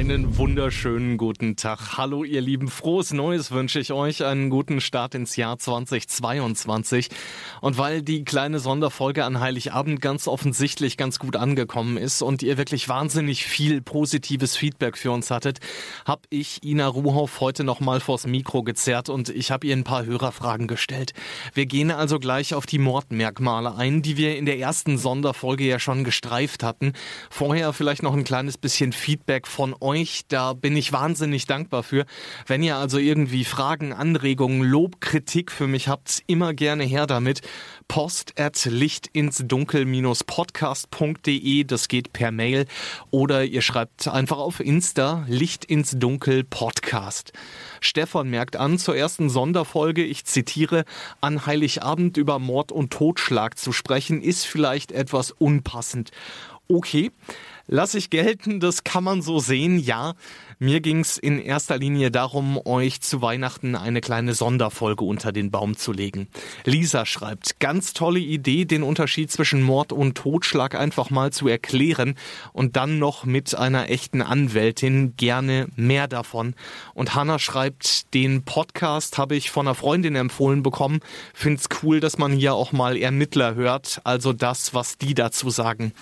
Einen wunderschönen guten Tag. Hallo ihr Lieben, frohes Neues wünsche ich euch, einen guten Start ins Jahr 2022. Und weil die kleine Sonderfolge an Heiligabend ganz offensichtlich ganz gut angekommen ist und ihr wirklich wahnsinnig viel positives Feedback für uns hattet, habe ich Ina Ruhoff heute nochmal vors Mikro gezerrt und ich habe ihr ein paar Hörerfragen gestellt. Wir gehen also gleich auf die Mordmerkmale ein, die wir in der ersten Sonderfolge ja schon gestreift hatten. Vorher vielleicht noch ein kleines bisschen Feedback von euch. Da bin ich wahnsinnig dankbar für. Wenn ihr also irgendwie Fragen, Anregungen, Lob, Kritik für mich habt, immer gerne her damit. Post at lichtinsdunkel-podcast.de, das geht per Mail. Oder ihr schreibt einfach auf Insta Licht ins Dunkel Podcast. Stefan merkt an zur ersten Sonderfolge, ich zitiere, an Heiligabend über Mord und Totschlag zu sprechen, ist vielleicht etwas unpassend. Okay. Lass ich gelten, das kann man so sehen, ja. Mir ging's in erster Linie darum, euch zu Weihnachten eine kleine Sonderfolge unter den Baum zu legen. Lisa schreibt, ganz tolle Idee, den Unterschied zwischen Mord und Totschlag einfach mal zu erklären und dann noch mit einer echten Anwältin gerne mehr davon. Und Hanna schreibt, den Podcast habe ich von einer Freundin empfohlen bekommen. Find's cool, dass man hier auch mal Ermittler hört, also das, was die dazu sagen.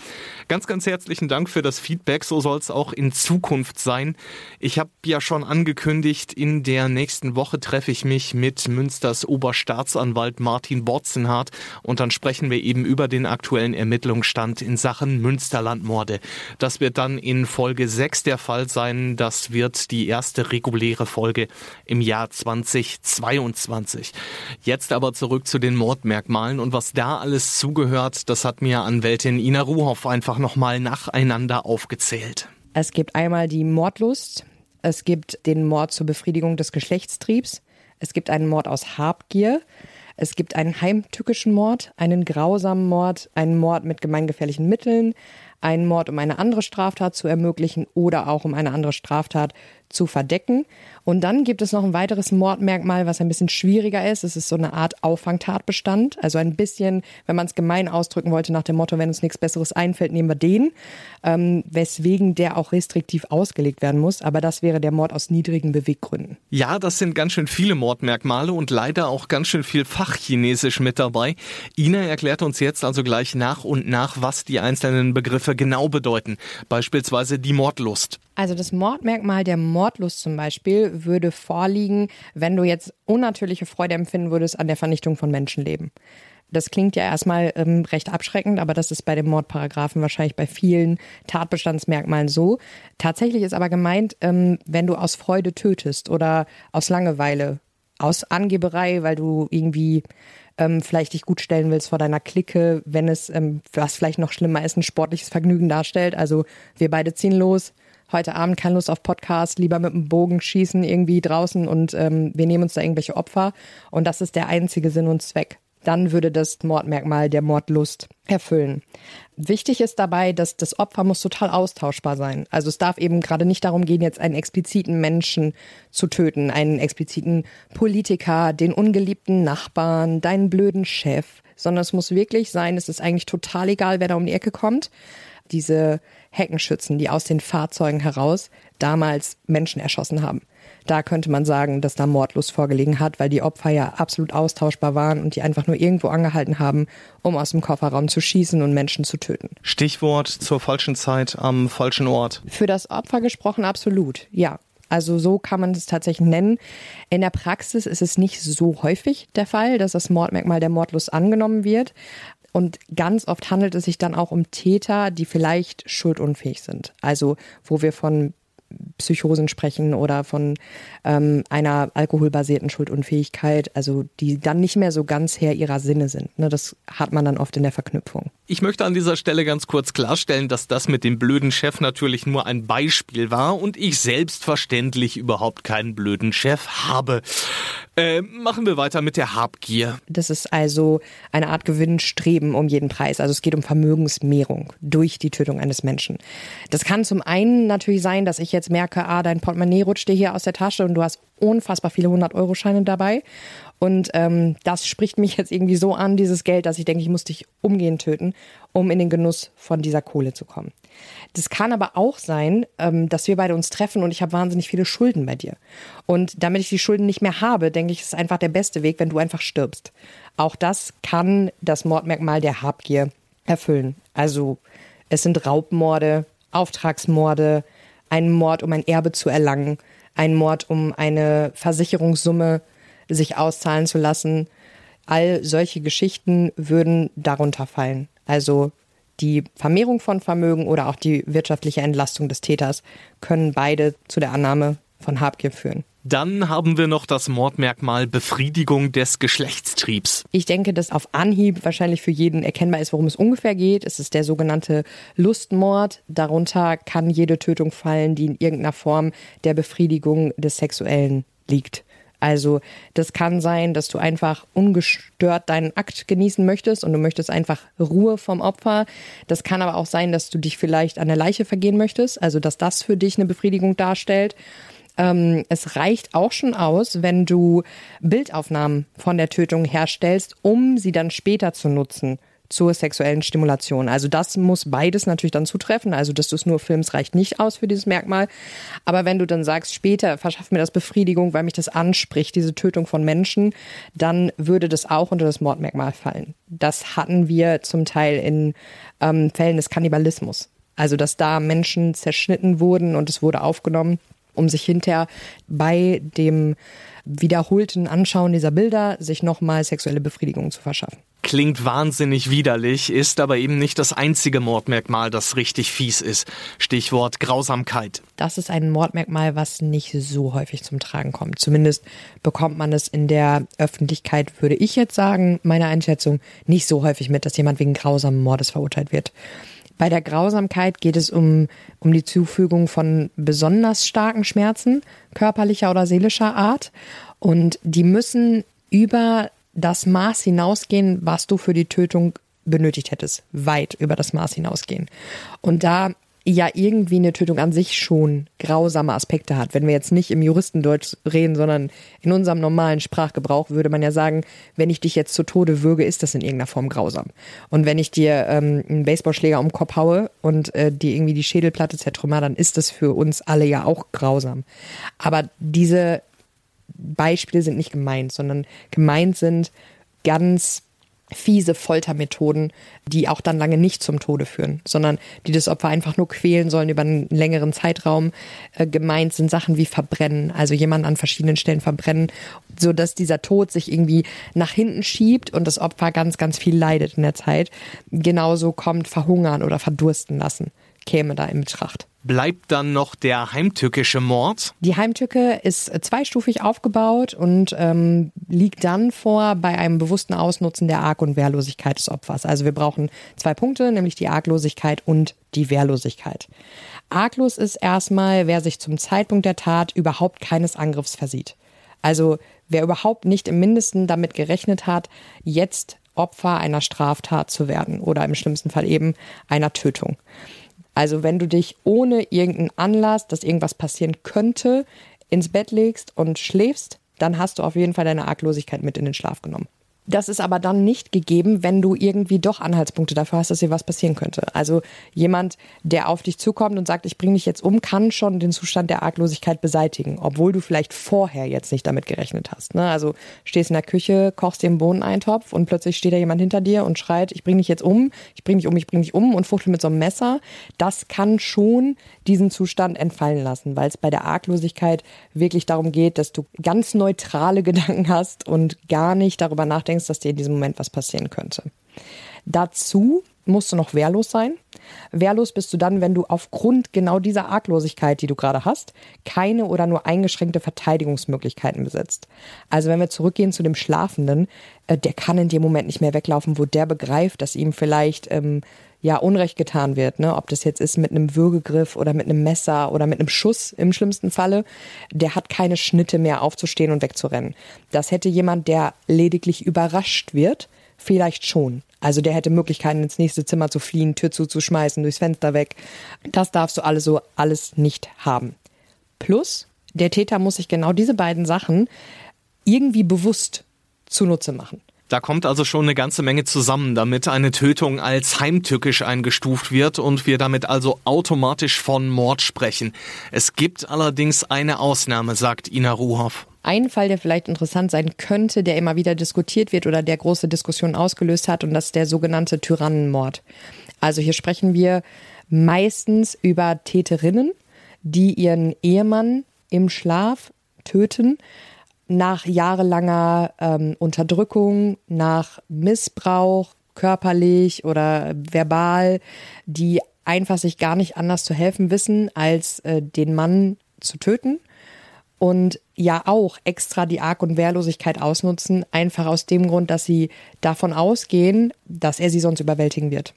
Ganz, ganz herzlichen Dank für das Feedback. So soll es auch in Zukunft sein. Ich habe ja schon angekündigt, in der nächsten Woche treffe ich mich mit Münsters Oberstaatsanwalt Martin Borzenhardt und dann sprechen wir eben über den aktuellen Ermittlungsstand in Sachen Münsterlandmorde. Das wird dann in Folge 6 der Fall sein. Das wird die erste reguläre Folge im Jahr 2022. Jetzt aber zurück zu den Mordmerkmalen und was da alles zugehört, das hat mir Anwältin Ina Ruhoff einfach nochmal nacheinander aufgezählt. Es gibt einmal die Mordlust, es gibt den Mord zur Befriedigung des Geschlechtstriebs, es gibt einen Mord aus Habgier, es gibt einen heimtückischen Mord, einen grausamen Mord, einen Mord mit gemeingefährlichen Mitteln, einen Mord, um eine andere Straftat zu ermöglichen oder auch um eine andere Straftat zu verdecken. Und dann gibt es noch ein weiteres Mordmerkmal, was ein bisschen schwieriger ist. Es ist so eine Art Auffangtatbestand. Also ein bisschen, wenn man es gemein ausdrücken wollte, nach dem Motto, wenn uns nichts Besseres einfällt, nehmen wir den. Ähm, weswegen der auch restriktiv ausgelegt werden muss. Aber das wäre der Mord aus niedrigen Beweggründen. Ja, das sind ganz schön viele Mordmerkmale und leider auch ganz schön viel Fachchinesisch mit dabei. Ina erklärt uns jetzt also gleich nach und nach, was die einzelnen Begriffe genau bedeuten. Beispielsweise die Mordlust. Also das Mordmerkmal der Mordlust zum Beispiel würde vorliegen, wenn du jetzt unnatürliche Freude empfinden würdest an der Vernichtung von Menschenleben. Das klingt ja erstmal ähm, recht abschreckend, aber das ist bei dem Mordparagraphen wahrscheinlich bei vielen Tatbestandsmerkmalen so. Tatsächlich ist aber gemeint, ähm, wenn du aus Freude tötest oder aus Langeweile, aus Angeberei, weil du irgendwie ähm, vielleicht dich gut stellen willst vor deiner Clique, wenn es, ähm, was vielleicht noch schlimmer ist, ein sportliches Vergnügen darstellt. Also wir beide ziehen los, heute Abend keine Lust auf Podcast, lieber mit dem Bogen schießen irgendwie draußen und ähm, wir nehmen uns da irgendwelche Opfer und das ist der einzige Sinn und Zweck. Dann würde das Mordmerkmal der Mordlust erfüllen. Wichtig ist dabei, dass das Opfer muss total austauschbar sein. Also es darf eben gerade nicht darum gehen, jetzt einen expliziten Menschen zu töten, einen expliziten Politiker, den ungeliebten Nachbarn, deinen blöden Chef, sondern es muss wirklich sein, es ist eigentlich total egal, wer da um die Ecke kommt diese Heckenschützen, die aus den Fahrzeugen heraus damals Menschen erschossen haben. Da könnte man sagen, dass da Mordlust vorgelegen hat, weil die Opfer ja absolut austauschbar waren und die einfach nur irgendwo angehalten haben, um aus dem Kofferraum zu schießen und Menschen zu töten. Stichwort zur falschen Zeit am falschen Ort. Für das Opfer gesprochen absolut, ja. Also so kann man es tatsächlich nennen. In der Praxis ist es nicht so häufig der Fall, dass das Mordmerkmal der Mordlust angenommen wird. Und ganz oft handelt es sich dann auch um Täter, die vielleicht schuldunfähig sind. Also wo wir von Psychosen sprechen oder von ähm, einer alkoholbasierten Schuldunfähigkeit, also die dann nicht mehr so ganz Herr ihrer Sinne sind. Ne? Das hat man dann oft in der Verknüpfung. Ich möchte an dieser Stelle ganz kurz klarstellen, dass das mit dem blöden Chef natürlich nur ein Beispiel war und ich selbstverständlich überhaupt keinen blöden Chef habe. Äh, machen wir weiter mit der Habgier. Das ist also eine Art Gewinnstreben um jeden Preis. Also es geht um Vermögensmehrung durch die Tötung eines Menschen. Das kann zum einen natürlich sein, dass ich jetzt merke, ah, dein Portemonnaie rutscht dir hier aus der Tasche und du hast unfassbar viele 100-Euro-Scheine dabei. Und ähm, das spricht mich jetzt irgendwie so an, dieses Geld, dass ich denke, ich muss dich umgehend töten, um in den Genuss von dieser Kohle zu kommen. Das kann aber auch sein, ähm, dass wir beide uns treffen und ich habe wahnsinnig viele Schulden bei dir. Und damit ich die Schulden nicht mehr habe, denke ich, ist einfach der beste Weg, wenn du einfach stirbst. Auch das kann das Mordmerkmal der Habgier erfüllen. Also es sind Raubmorde, Auftragsmorde, ein Mord, um ein Erbe zu erlangen, ein Mord, um eine Versicherungssumme sich auszahlen zu lassen. All solche Geschichten würden darunter fallen. Also die Vermehrung von Vermögen oder auch die wirtschaftliche Entlastung des Täters können beide zu der Annahme von Habgier führen. Dann haben wir noch das Mordmerkmal Befriedigung des Geschlechtstriebs. Ich denke, dass auf Anhieb wahrscheinlich für jeden erkennbar ist, worum es ungefähr geht. Es ist der sogenannte Lustmord. Darunter kann jede Tötung fallen, die in irgendeiner Form der Befriedigung des Sexuellen liegt. Also das kann sein, dass du einfach ungestört deinen Akt genießen möchtest und du möchtest einfach Ruhe vom Opfer. Das kann aber auch sein, dass du dich vielleicht an der Leiche vergehen möchtest, also dass das für dich eine Befriedigung darstellt. Ähm, es reicht auch schon aus, wenn du Bildaufnahmen von der Tötung herstellst, um sie dann später zu nutzen zur sexuellen Stimulation. Also das muss beides natürlich dann zutreffen. Also dass du es nur filmst, reicht nicht aus für dieses Merkmal. Aber wenn du dann sagst, später verschafft mir das Befriedigung, weil mich das anspricht, diese Tötung von Menschen, dann würde das auch unter das Mordmerkmal fallen. Das hatten wir zum Teil in ähm, Fällen des Kannibalismus. Also dass da Menschen zerschnitten wurden und es wurde aufgenommen, um sich hinterher bei dem wiederholten Anschauen dieser Bilder sich nochmal sexuelle Befriedigung zu verschaffen. Klingt wahnsinnig widerlich, ist aber eben nicht das einzige Mordmerkmal, das richtig fies ist. Stichwort Grausamkeit. Das ist ein Mordmerkmal, was nicht so häufig zum Tragen kommt. Zumindest bekommt man es in der Öffentlichkeit, würde ich jetzt sagen, meiner Einschätzung, nicht so häufig mit, dass jemand wegen grausamen Mordes verurteilt wird. Bei der Grausamkeit geht es um, um die Zufügung von besonders starken Schmerzen, körperlicher oder seelischer Art. Und die müssen über das Maß hinausgehen, was du für die Tötung benötigt hättest. Weit über das Maß hinausgehen. Und da ja irgendwie eine Tötung an sich schon grausame Aspekte hat. Wenn wir jetzt nicht im Juristendeutsch reden, sondern in unserem normalen Sprachgebrauch, würde man ja sagen, wenn ich dich jetzt zu Tode würge, ist das in irgendeiner Form grausam. Und wenn ich dir ähm, einen Baseballschläger um den Kopf haue und äh, dir irgendwie die Schädelplatte zertrümmer, dann ist das für uns alle ja auch grausam. Aber diese Beispiele sind nicht gemeint, sondern gemeint sind ganz fiese Foltermethoden, die auch dann lange nicht zum Tode führen, sondern die das Opfer einfach nur quälen sollen über einen längeren Zeitraum. Äh, gemeint sind Sachen wie Verbrennen, also jemanden an verschiedenen Stellen verbrennen, so dass dieser Tod sich irgendwie nach hinten schiebt und das Opfer ganz, ganz viel leidet in der Zeit. Genauso kommt Verhungern oder Verdursten lassen, käme da in Betracht bleibt dann noch der heimtückische Mord. Die Heimtücke ist zweistufig aufgebaut und ähm, liegt dann vor bei einem bewussten Ausnutzen der Arg- und Wehrlosigkeit des Opfers. Also wir brauchen zwei Punkte, nämlich die Arglosigkeit und die Wehrlosigkeit. Arglos ist erstmal, wer sich zum Zeitpunkt der Tat überhaupt keines Angriffs versieht. Also wer überhaupt nicht im Mindesten damit gerechnet hat, jetzt Opfer einer Straftat zu werden oder im schlimmsten Fall eben einer Tötung. Also wenn du dich ohne irgendeinen Anlass, dass irgendwas passieren könnte, ins Bett legst und schläfst, dann hast du auf jeden Fall deine Arglosigkeit mit in den Schlaf genommen. Das ist aber dann nicht gegeben, wenn du irgendwie doch Anhaltspunkte dafür hast, dass dir was passieren könnte. Also jemand, der auf dich zukommt und sagt, ich bringe dich jetzt um, kann schon den Zustand der Arglosigkeit beseitigen, obwohl du vielleicht vorher jetzt nicht damit gerechnet hast. Ne? Also stehst in der Küche, kochst dir einen Bohneneintopf und plötzlich steht da jemand hinter dir und schreit, ich bringe dich jetzt um, ich bringe dich um, ich bringe dich um und fuchtelt mit so einem Messer. Das kann schon diesen Zustand entfallen lassen, weil es bei der Arglosigkeit wirklich darum geht, dass du ganz neutrale Gedanken hast und gar nicht darüber nachdenkst, denkst, dass dir in diesem Moment was passieren könnte. Dazu musst du noch wehrlos sein. Wehrlos bist du dann, wenn du aufgrund genau dieser Arglosigkeit, die du gerade hast, keine oder nur eingeschränkte Verteidigungsmöglichkeiten besitzt. Also wenn wir zurückgehen zu dem Schlafenden, äh, der kann in dem Moment nicht mehr weglaufen, wo der begreift, dass ihm vielleicht ähm, ja Unrecht getan wird, ne? ob das jetzt ist mit einem Würgegriff oder mit einem Messer oder mit einem Schuss im schlimmsten Falle, der hat keine Schnitte mehr aufzustehen und wegzurennen. Das hätte jemand, der lediglich überrascht wird, vielleicht schon. Also der hätte Möglichkeiten, ins nächste Zimmer zu fliehen, Tür zuzuschmeißen, durchs Fenster weg. Das darfst du alles so alles nicht haben. Plus, der Täter muss sich genau diese beiden Sachen irgendwie bewusst zunutze machen. Da kommt also schon eine ganze Menge zusammen, damit eine Tötung als heimtückisch eingestuft wird und wir damit also automatisch von Mord sprechen. Es gibt allerdings eine Ausnahme, sagt Ina Ruhoff. Ein Fall, der vielleicht interessant sein könnte, der immer wieder diskutiert wird oder der große Diskussionen ausgelöst hat, und das ist der sogenannte Tyrannenmord. Also hier sprechen wir meistens über Täterinnen, die ihren Ehemann im Schlaf töten nach jahrelanger ähm, Unterdrückung, nach Missbrauch, körperlich oder verbal, die einfach sich gar nicht anders zu helfen wissen, als äh, den Mann zu töten. Und ja auch extra die Arg- und Wehrlosigkeit ausnutzen, einfach aus dem Grund, dass sie davon ausgehen, dass er sie sonst überwältigen wird.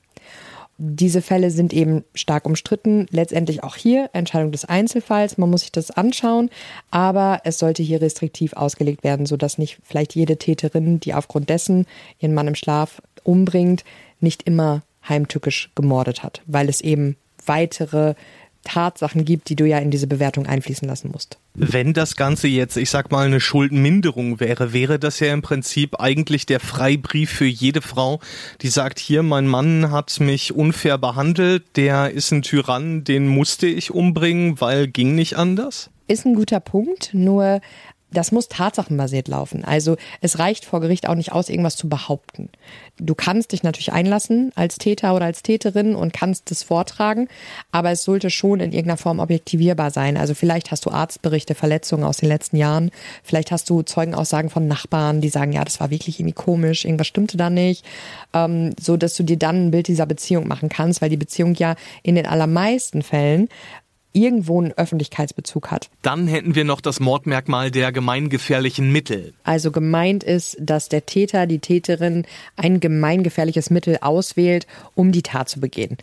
Diese Fälle sind eben stark umstritten. Letztendlich auch hier Entscheidung des Einzelfalls. Man muss sich das anschauen, aber es sollte hier restriktiv ausgelegt werden, sodass nicht vielleicht jede Täterin, die aufgrund dessen ihren Mann im Schlaf umbringt, nicht immer heimtückisch gemordet hat, weil es eben weitere Tatsachen gibt, die du ja in diese Bewertung einfließen lassen musst. Wenn das Ganze jetzt, ich sag mal, eine Schuldenminderung wäre, wäre das ja im Prinzip eigentlich der Freibrief für jede Frau, die sagt, hier, mein Mann hat mich unfair behandelt, der ist ein Tyrann, den musste ich umbringen, weil ging nicht anders? Ist ein guter Punkt, nur das muss tatsachenbasiert laufen. Also es reicht vor Gericht auch nicht aus, irgendwas zu behaupten. Du kannst dich natürlich einlassen als Täter oder als Täterin und kannst es vortragen, aber es sollte schon in irgendeiner Form objektivierbar sein. Also vielleicht hast du Arztberichte, Verletzungen aus den letzten Jahren, vielleicht hast du Zeugenaussagen von Nachbarn, die sagen, ja, das war wirklich irgendwie komisch, irgendwas stimmte da nicht, ähm, so dass du dir dann ein Bild dieser Beziehung machen kannst, weil die Beziehung ja in den allermeisten Fällen irgendwo einen Öffentlichkeitsbezug hat. Dann hätten wir noch das Mordmerkmal der gemeingefährlichen Mittel. Also gemeint ist, dass der Täter, die Täterin ein gemeingefährliches Mittel auswählt, um die Tat zu begehen.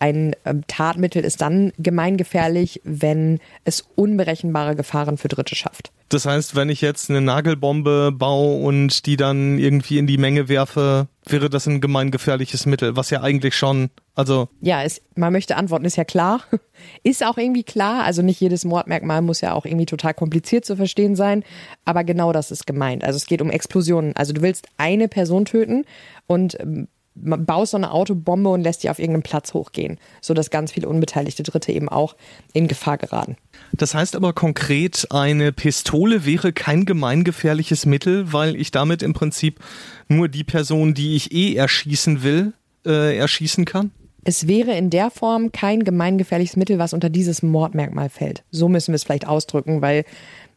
Ein ähm, Tatmittel ist dann gemeingefährlich, wenn es unberechenbare Gefahren für Dritte schafft. Das heißt, wenn ich jetzt eine Nagelbombe baue und die dann irgendwie in die Menge werfe, wäre das ein gemeingefährliches Mittel, was ja eigentlich schon, also. Ja, ist, man möchte antworten, ist ja klar. Ist auch irgendwie klar. Also nicht jedes Mordmerkmal muss ja auch irgendwie total kompliziert zu verstehen sein. Aber genau das ist gemeint. Also es geht um Explosionen. Also du willst eine Person töten und ähm, baust so eine Autobombe und lässt die auf irgendeinem Platz hochgehen, sodass ganz viele unbeteiligte Dritte eben auch in Gefahr geraten. Das heißt aber konkret, eine Pistole wäre kein gemeingefährliches Mittel, weil ich damit im Prinzip nur die Person, die ich eh erschießen will, äh, erschießen kann? Es wäre in der Form kein gemeingefährliches Mittel, was unter dieses Mordmerkmal fällt. So müssen wir es vielleicht ausdrücken, weil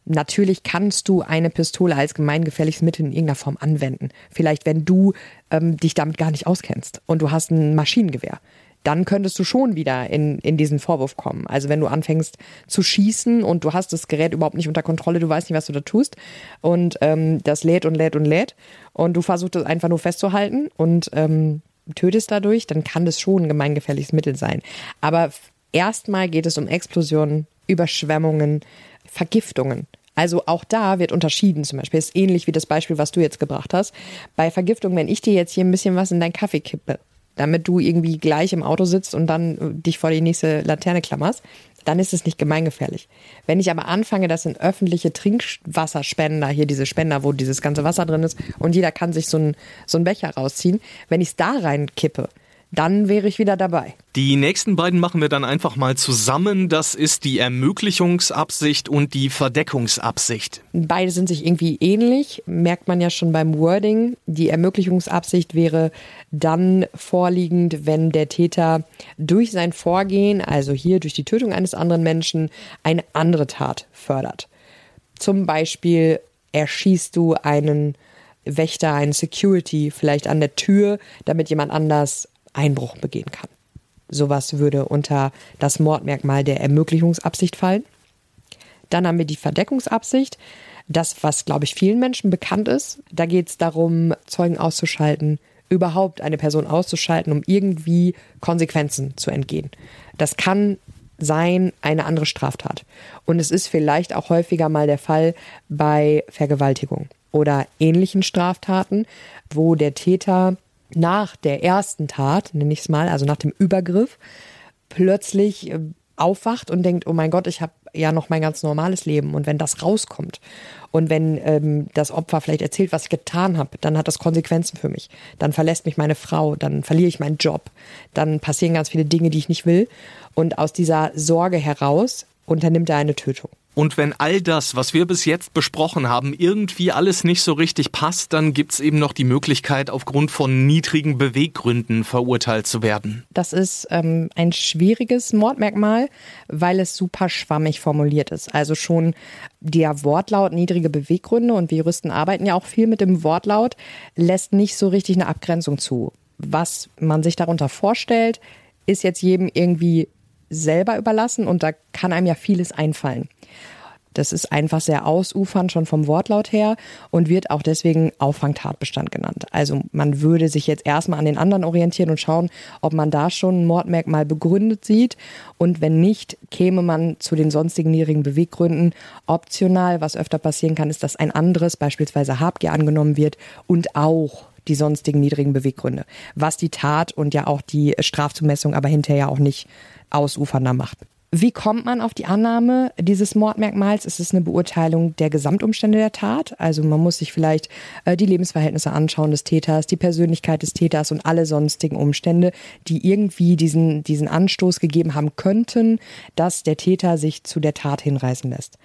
Natürlich kannst du eine Pistole als gemeingefährliches Mittel in irgendeiner Form anwenden. Vielleicht, wenn du ähm, dich damit gar nicht auskennst und du hast ein Maschinengewehr. Dann könntest du schon wieder in, in diesen Vorwurf kommen. Also wenn du anfängst zu schießen und du hast das Gerät überhaupt nicht unter Kontrolle, du weißt nicht, was du da tust und ähm, das lädt und lädt und lädt und du versuchst es einfach nur festzuhalten und ähm, tötest dadurch, dann kann das schon ein gemeingefährliches Mittel sein. Aber erstmal geht es um Explosionen, Überschwemmungen, Vergiftungen. Also auch da wird unterschieden. Zum Beispiel ist ähnlich wie das Beispiel, was du jetzt gebracht hast. Bei Vergiftung, wenn ich dir jetzt hier ein bisschen was in deinen Kaffee kippe, damit du irgendwie gleich im Auto sitzt und dann äh, dich vor die nächste Laterne klammerst, dann ist es nicht gemeingefährlich. Wenn ich aber anfange, das in öffentliche Trinkwasserspender, hier diese Spender, wo dieses ganze Wasser drin ist und jeder kann sich so einen, so Becher rausziehen, wenn ich es da rein kippe, dann wäre ich wieder dabei. Die nächsten beiden machen wir dann einfach mal zusammen. Das ist die Ermöglichungsabsicht und die Verdeckungsabsicht. Beide sind sich irgendwie ähnlich, merkt man ja schon beim Wording. Die Ermöglichungsabsicht wäre dann vorliegend, wenn der Täter durch sein Vorgehen, also hier durch die Tötung eines anderen Menschen, eine andere Tat fördert. Zum Beispiel erschießt du einen Wächter, einen Security vielleicht an der Tür, damit jemand anders Einbruch begehen kann. Sowas würde unter das Mordmerkmal der Ermöglichungsabsicht fallen. Dann haben wir die Verdeckungsabsicht. Das, was, glaube ich, vielen Menschen bekannt ist. Da geht es darum, Zeugen auszuschalten, überhaupt eine Person auszuschalten, um irgendwie Konsequenzen zu entgehen. Das kann sein eine andere Straftat. Und es ist vielleicht auch häufiger mal der Fall bei Vergewaltigung oder ähnlichen Straftaten, wo der Täter nach der ersten Tat, nenne ich es mal, also nach dem Übergriff, plötzlich äh, aufwacht und denkt, oh mein Gott, ich habe ja noch mein ganz normales Leben. Und wenn das rauskommt und wenn ähm, das Opfer vielleicht erzählt, was ich getan habe, dann hat das Konsequenzen für mich. Dann verlässt mich meine Frau, dann verliere ich meinen Job, dann passieren ganz viele Dinge, die ich nicht will. Und aus dieser Sorge heraus unternimmt er eine Tötung. Und wenn all das, was wir bis jetzt besprochen haben, irgendwie alles nicht so richtig passt, dann gibt es eben noch die Möglichkeit, aufgrund von niedrigen Beweggründen verurteilt zu werden. Das ist ähm, ein schwieriges Mordmerkmal, weil es super schwammig formuliert ist. Also schon der Wortlaut niedrige Beweggründe und wir Juristen arbeiten ja auch viel mit dem Wortlaut, lässt nicht so richtig eine Abgrenzung zu. Was man sich darunter vorstellt, ist jetzt jedem irgendwie selber überlassen und da kann einem ja vieles einfallen. Das ist einfach sehr ausufernd schon vom Wortlaut her und wird auch deswegen Auffangtatbestand genannt. Also man würde sich jetzt erstmal an den anderen orientieren und schauen, ob man da schon ein Mordmerkmal begründet sieht. Und wenn nicht, käme man zu den sonstigen niedrigen Beweggründen. Optional, was öfter passieren kann, ist, dass ein anderes, beispielsweise Habgier, angenommen wird und auch die sonstigen niedrigen Beweggründe. Was die Tat und ja auch die Strafzumessung aber hinterher auch nicht ausufernder macht. Wie kommt man auf die Annahme dieses Mordmerkmals? Es ist eine Beurteilung der Gesamtumstände der Tat. Also man muss sich vielleicht äh, die Lebensverhältnisse anschauen des Täters, die Persönlichkeit des Täters und alle sonstigen Umstände, die irgendwie diesen, diesen Anstoß gegeben haben könnten, dass der Täter sich zu der Tat hinreißen lässt.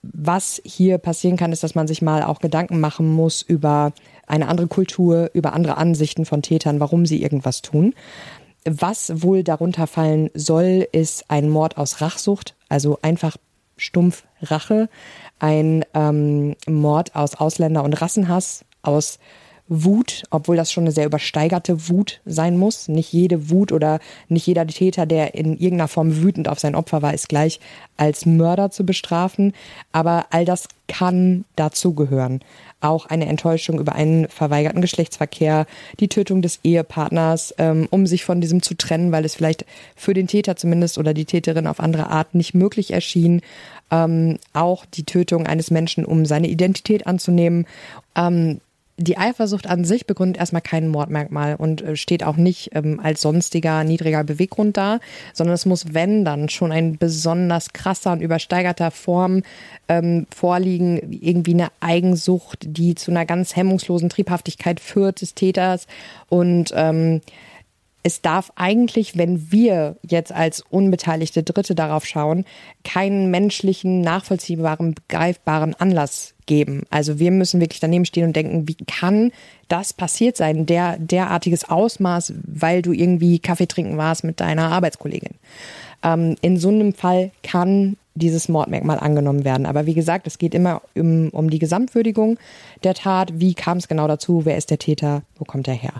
Was hier passieren kann, ist, dass man sich mal auch Gedanken machen muss über eine andere Kultur, über andere Ansichten von Tätern, warum sie irgendwas tun. Was wohl darunter fallen soll, ist ein Mord aus Rachsucht, also einfach stumpf Rache, ein ähm, Mord aus Ausländer- und Rassenhass, aus Wut, obwohl das schon eine sehr übersteigerte Wut sein muss. Nicht jede Wut oder nicht jeder Täter, der in irgendeiner Form wütend auf sein Opfer war, ist gleich als Mörder zu bestrafen. Aber all das kann dazugehören. Auch eine Enttäuschung über einen verweigerten Geschlechtsverkehr, die Tötung des Ehepartners, ähm, um sich von diesem zu trennen, weil es vielleicht für den Täter zumindest oder die Täterin auf andere Art nicht möglich erschien. Ähm, auch die Tötung eines Menschen, um seine Identität anzunehmen. Ähm, die Eifersucht an sich begründet erstmal kein Mordmerkmal und äh, steht auch nicht ähm, als sonstiger niedriger Beweggrund da, sondern es muss, wenn dann, schon ein besonders krasser und übersteigerter Form ähm, vorliegen, irgendwie eine Eigensucht, die zu einer ganz hemmungslosen Triebhaftigkeit führt des Täters. Und ähm, es darf eigentlich, wenn wir jetzt als unbeteiligte Dritte darauf schauen, keinen menschlichen, nachvollziehbaren, begreifbaren Anlass geben. Also wir müssen wirklich daneben stehen und denken, wie kann das passiert sein, der derartiges Ausmaß, weil du irgendwie Kaffee trinken warst mit deiner Arbeitskollegin. Ähm, in so einem Fall kann dieses Mordmerkmal angenommen werden. Aber wie gesagt, es geht immer um, um die Gesamtwürdigung der Tat. Wie kam es genau dazu? Wer ist der Täter? Wo kommt er her?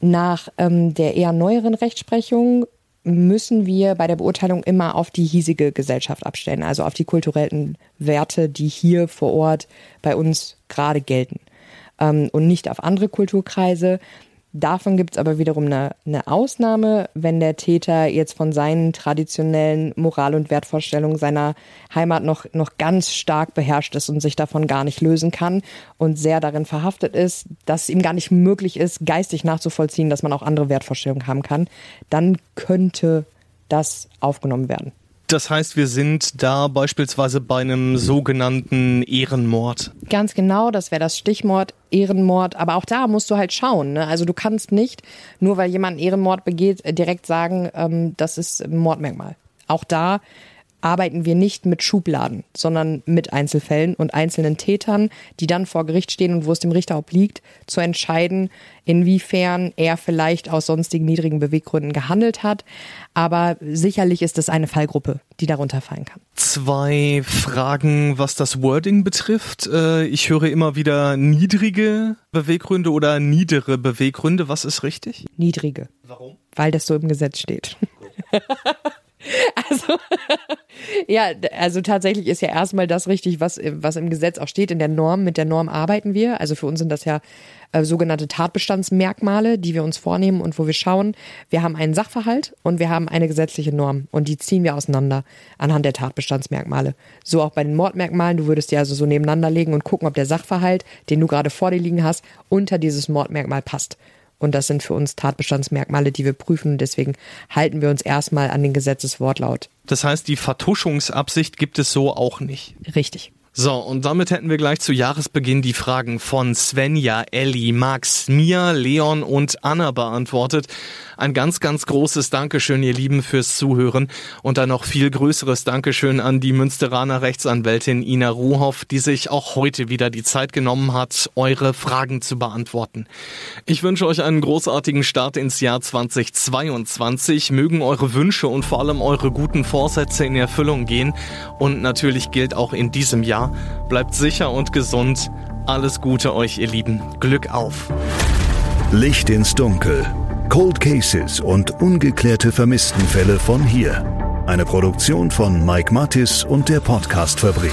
Nach ähm, der eher neueren Rechtsprechung müssen wir bei der Beurteilung immer auf die hiesige Gesellschaft abstellen, also auf die kulturellen Werte, die hier vor Ort bei uns gerade gelten ähm, und nicht auf andere Kulturkreise. Davon gibt es aber wiederum eine, eine, Ausnahme, wenn der Täter jetzt von seinen traditionellen Moral- und Wertvorstellungen seiner Heimat noch, noch ganz stark beherrscht ist und sich davon gar nicht lösen kann und sehr darin verhaftet ist, dass es ihm gar nicht möglich ist, geistig nachzuvollziehen, dass man auch andere Wertvorstellungen haben kann, dann könnte das aufgenommen werden. Das heißt, wir sind da beispielsweise bei einem sogenannten Ehrenmord. Ganz genau, das wäre das Stichwort Ehrenmord. Aber auch da musst du halt schauen. Ne? Also du kannst nicht, nur weil jemand Ehrenmord begeht, direkt sagen, ähm, das ist ein Mordmerkmal. Auch da arbeiten wir nicht mit Schubladen, sondern mit Einzelfällen und einzelnen Tätern, die dann vor Gericht stehen und wo es dem Richter obliegt, zu entscheiden, inwiefern er vielleicht aus sonstigen niedrigen Beweggründen gehandelt hat. Aber sicherlich ist es eine Fallgruppe, die darunter fallen kann. Zwei Fragen, was das Wording betrifft. Äh, ich höre immer wieder niedrige Beweggründe oder niedere Beweggründe. Was ist richtig? Niedrige. Warum? Weil das so im Gesetz steht. Also, ja, also tatsächlich ist ja erstmal das richtig, was, was im Gesetz auch steht, in der Norm. Mit der Norm arbeiten wir. Also für uns sind das ja äh, sogenannte Tatbestandsmerkmale, die wir uns vornehmen und wo wir schauen, wir haben einen Sachverhalt und wir haben eine gesetzliche Norm und die ziehen wir auseinander anhand der Tatbestandsmerkmale. So auch bei den Mordmerkmalen. Du würdest die also so nebeneinander legen und gucken, ob der Sachverhalt, den du gerade vor dir liegen hast, unter dieses Mordmerkmal passt. Und das sind für uns Tatbestandsmerkmale, die wir prüfen. Deswegen halten wir uns erstmal an den Gesetzeswortlaut. Das heißt, die Vertuschungsabsicht gibt es so auch nicht. Richtig. So, und damit hätten wir gleich zu Jahresbeginn die Fragen von Svenja, Elli, Max, Mia, Leon und Anna beantwortet. Ein ganz, ganz großes Dankeschön, ihr Lieben, fürs Zuhören und ein noch viel größeres Dankeschön an die Münsteraner Rechtsanwältin Ina Ruhoff, die sich auch heute wieder die Zeit genommen hat, eure Fragen zu beantworten. Ich wünsche euch einen großartigen Start ins Jahr 2022. Mögen eure Wünsche und vor allem eure guten Vorsätze in Erfüllung gehen. Und natürlich gilt auch in diesem Jahr, Bleibt sicher und gesund. Alles Gute euch, ihr Lieben. Glück auf. Licht ins Dunkel. Cold Cases und ungeklärte Vermisstenfälle von hier. Eine Produktion von Mike Mattis und der Podcastfabrik.